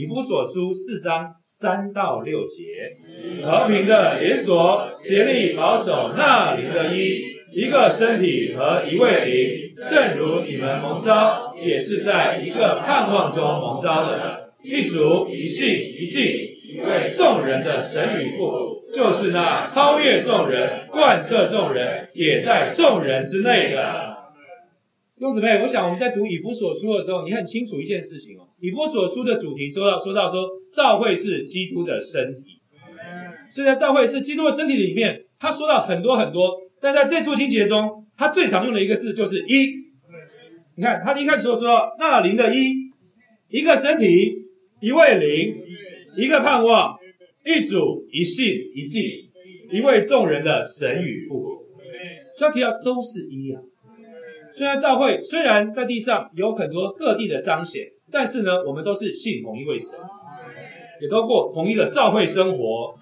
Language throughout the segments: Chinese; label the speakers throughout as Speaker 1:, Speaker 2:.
Speaker 1: 以弗所书四章三到六节，和平的连锁，竭力保守那灵的一，一个身体和一位灵，正如你们蒙召，也是在一个盼望中蒙召的，一族一信一敬，一位众人的神与父，就是那超越众人、贯彻众人，也在众人之内的。弟兄姊妹，我想我们在读以弗所书的时候，你很清楚一件事情哦。以弗所书的主题说到说到说，教会是基督的身体。所以在教会是基督的身体里面，他说到很多很多，但在这处经节中，他最常用的一个字就是一。你看他一开始说说那灵的一，一个身体，一位灵，一个盼望，一主一信一敬，一位众人的神与父。所以他提到都是一啊。虽然教会虽然在地上有很多各地的彰显，但是呢，我们都是信同一位神，也都过同一个教会生活，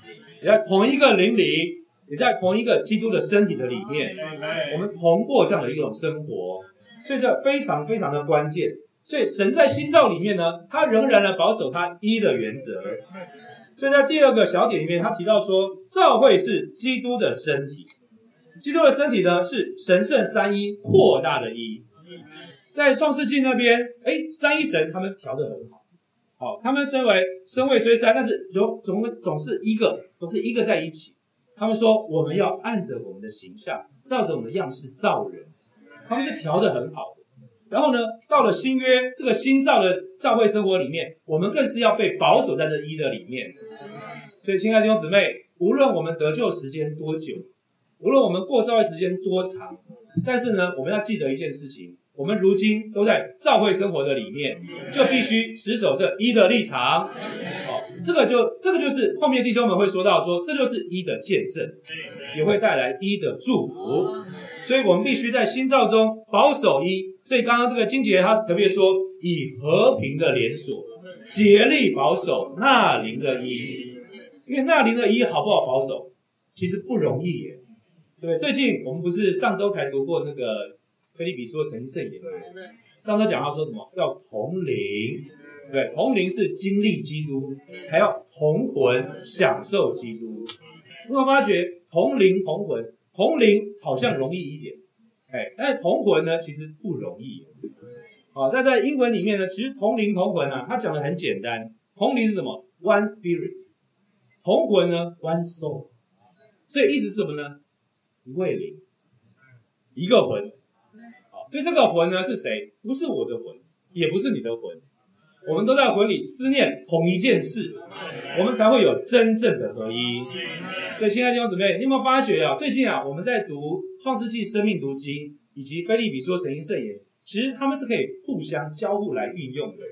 Speaker 1: 也在同一个灵里，也在同一个基督的身体的里面，我们同过这样的一种生活，所以这非常非常的关键。所以神在新造里面呢，他仍然来保守他一的原则。所以在第二个小点里面，他提到说，教会是基督的身体。基督的身体呢，是神圣三一扩大的一，在创世纪那边，哎，三一神他们调的很好，好，他们身为身位虽三，但是有总总是一个，总是一个在一起。他们说我们要按着我们的形象，照着我们的样式造人，他们是调的很好的。然后呢，到了新约这个新造的教会生活里面，我们更是要被保守在这一的里面。所以，亲爱的弟兄姊妹，无论我们得救时间多久。无论我们过教会时间多长，但是呢，我们要记得一件事情：我们如今都在教会生活的里面，就必须持守这一的立场。好，这个就这个就是后面弟兄们会说到说，这就是一的见证，也会带来一的祝福。所以我们必须在新造中保守一。所以刚刚这个金杰他特别说，以和平的连锁，竭力保守那灵的一。因为那灵的一好不好保守，其实不容易耶。对，最近我们不是上周才读过那个菲利比说神圣言吗？上周讲到说什么？要同灵，对，同灵是经历基督，还要同魂享受基督。有没有发觉同灵同魂？同灵好像容易一点，哎，但是同魂呢，其实不容易。好，但在英文里面呢，其实同灵同魂啊，它讲的很简单。同灵是什么？One spirit。同魂呢？One soul。所以意思是什么呢？一位灵，一个魂，好，所以这个魂呢是谁？不是我的魂，也不是你的魂，我们都在魂里思念同一件事，我们才会有真正的合一。所以，亲爱的弟兄姊妹，你有没有发觉啊？最近啊，我们在读创世纪生命读经，以及菲利比说神经圣言，其实他们是可以互相交互来运用的。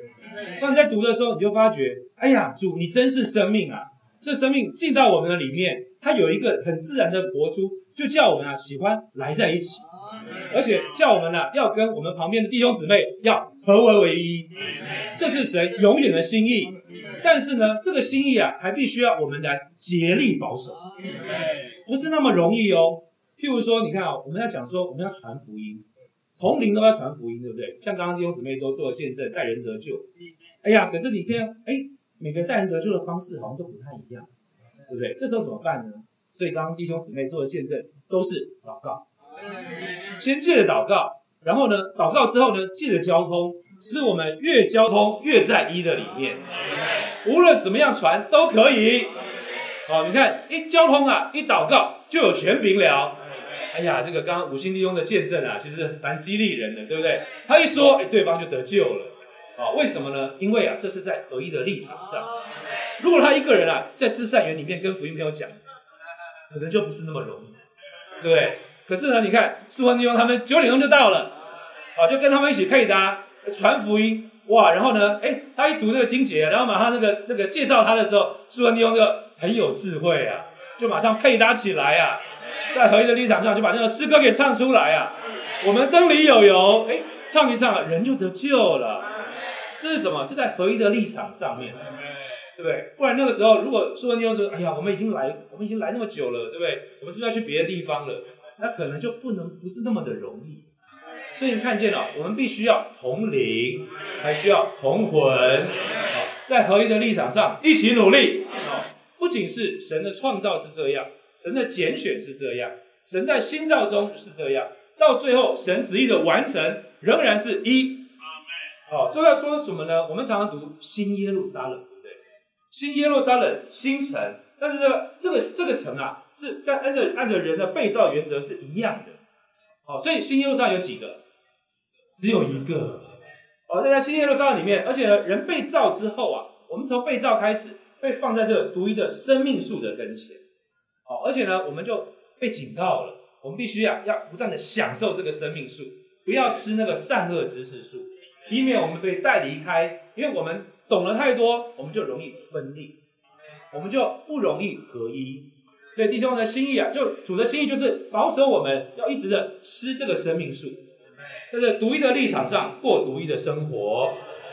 Speaker 1: 当你在读的时候，你就发觉，哎呀，主，你真是生命啊！这生命进到我们的里面，它有一个很自然的活出。就叫我们啊，喜欢来在一起，而且叫我们呢，要跟我们旁边的弟兄姊妹要合为为一，这是神永远的心意。但是呢，这个心意啊，还必须要我们来竭力保守，不是那么容易哦。譬如说，你看啊，我们要讲说，我们要传福音，同龄都要传福音，对不对？像刚刚弟兄姊妹都做了见证，带人得救。哎呀，可是你看，哎，每个带人得救的方式好像都不太一样，对不对？这时候怎么办呢？所以，刚刚弟兄姊妹做的见证都是祷告，先借着祷告，然后呢，祷告之后呢，借着交通，使我们越交通越在一的里面，无论怎么样传都可以。好，你看一交通啊，一祷告就有权柄了。哎呀，这个刚刚五星弟兄的见证啊，其实蛮激励人的，对不对？他一说，哎，对方就得救了。啊，为什么呢？因为啊，这是在合一的立场上。如果他一个人啊，在至善园里面跟福音朋友讲。可能就不是那么容易，对不对？可是呢，你看苏文弟兄他们九点钟就到了，啊，就跟他们一起配搭传福音，哇！然后呢，哎，他一读那个经节，然后马上那个那个介绍他的时候，苏文弟兄就很有智慧啊，就马上配搭起来啊，在合一的立场上就把那个诗歌给唱出来啊。我们灯里有油，哎，唱一唱，人就得救了。这是什么？是在合一的立场上面。对不对？不然那个时候，如果苏文弟兄说：“哎呀，我们已经来，我们已经来那么久了，对不对？我们是不是要去别的地方了？”那可能就不能不是那么的容易。所以你看见了，我们必须要同灵，还需要同魂，在合一的立场上一起努力。哦，不仅是神的创造是这样，神的拣选是这样，神在新造中是这样，到最后神旨意的完成仍然是一。好，所以要说什么呢？我们常常读新耶路撒冷，对不对？新耶路撒冷，新城，但是这个这个这个城啊，是跟按照按照人的被造原则是一样的。哦，所以新耶路撒冷有几个？只有一个。哦，那在新耶路撒冷里面，而且呢，人被造之后啊，我们从被造开始，被放在这个独一的生命树的跟前。哦，而且呢，我们就被警告了，我们必须啊要不断的享受这个生命树，不要吃那个善恶知识树。以免我们被带离开，因为我们懂了太多，我们就容易分裂，我们就不容易合一。所以弟兄们的心意啊，就主的心意就是保守我们要一直的吃这个生命树，在这独一的立场上过独一的生活。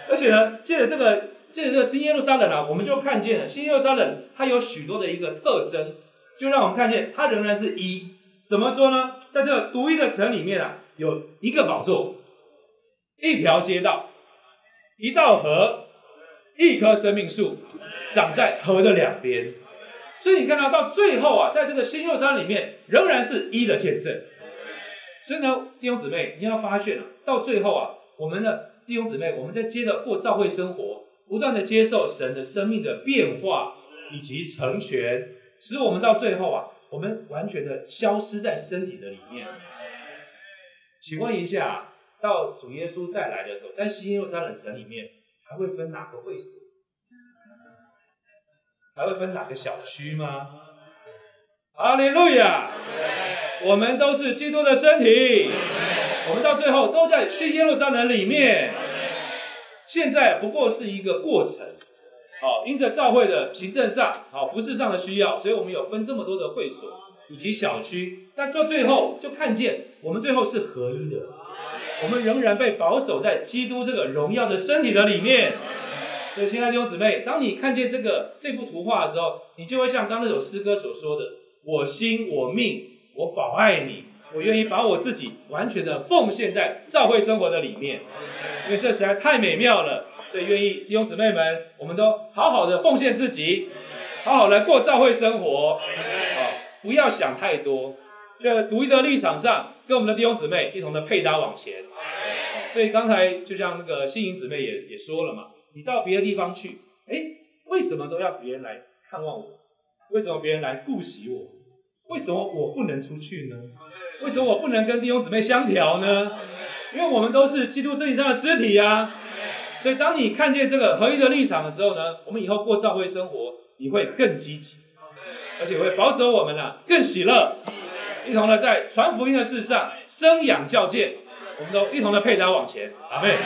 Speaker 1: 而且呢，借着这个借着这个新耶路撒冷啊，我们就看见了新耶路撒冷它有许多的一个特征，就让我们看见它仍然是一。怎么说呢？在这独一的城里面啊，有一个宝座。一条街道，一道河，一棵生命树，长在河的两边。所以你看到到最后啊，在这个新幼山里面，仍然是一的见证。所以呢，弟兄姊妹，你要发现啊，到最后啊，我们的弟兄姊妹，我们在接着过教会生活，不断的接受神的生命的变化以及成全，使我们到最后啊，我们完全的消失在身体的里面。请问一下。到主耶稣再来的时候，在新耶路撒冷城里面，还会分哪个会所？还会分哪个小区吗？阿利路亚！我们都是基督的身体，我们到最后都在新耶路撒冷里面。现在不过是一个过程，好，因着教会的行政上、好服饰上的需要，所以我们有分这么多的会所以及小区。但到最后就看见，我们最后是合一的。我们仍然被保守在基督这个荣耀的身体的里面，所以亲爱的弟兄姊妹，当你看见这个这幅图画的时候，你就会像刚那首诗歌所说的：“我心我命我保爱你，我愿意把我自己完全的奉献在教会生活的里面，因为这实在太美妙了。所以愿意弟兄姊妹们，我们都好好的奉献自己，好好来过教会生活，好，不要想太多。”在独一的立场上，跟我们的弟兄姊妹一同的配搭往前。所以刚才就像那个新颖姊妹也也说了嘛，你到别的地方去，哎，为什么都要别人来看望我？为什么别人来顾惜我？为什么我不能出去呢？为什么我不能跟弟兄姊妹相调呢？因为我们都是基督身体上的肢体呀。所以当你看见这个合一的立场的时候呢，我们以后过教会生活，你会更积极，而且会保守我们呢更喜乐。一同的在传福音的事上生养教诫，我们都一同的配搭往前，阿妹。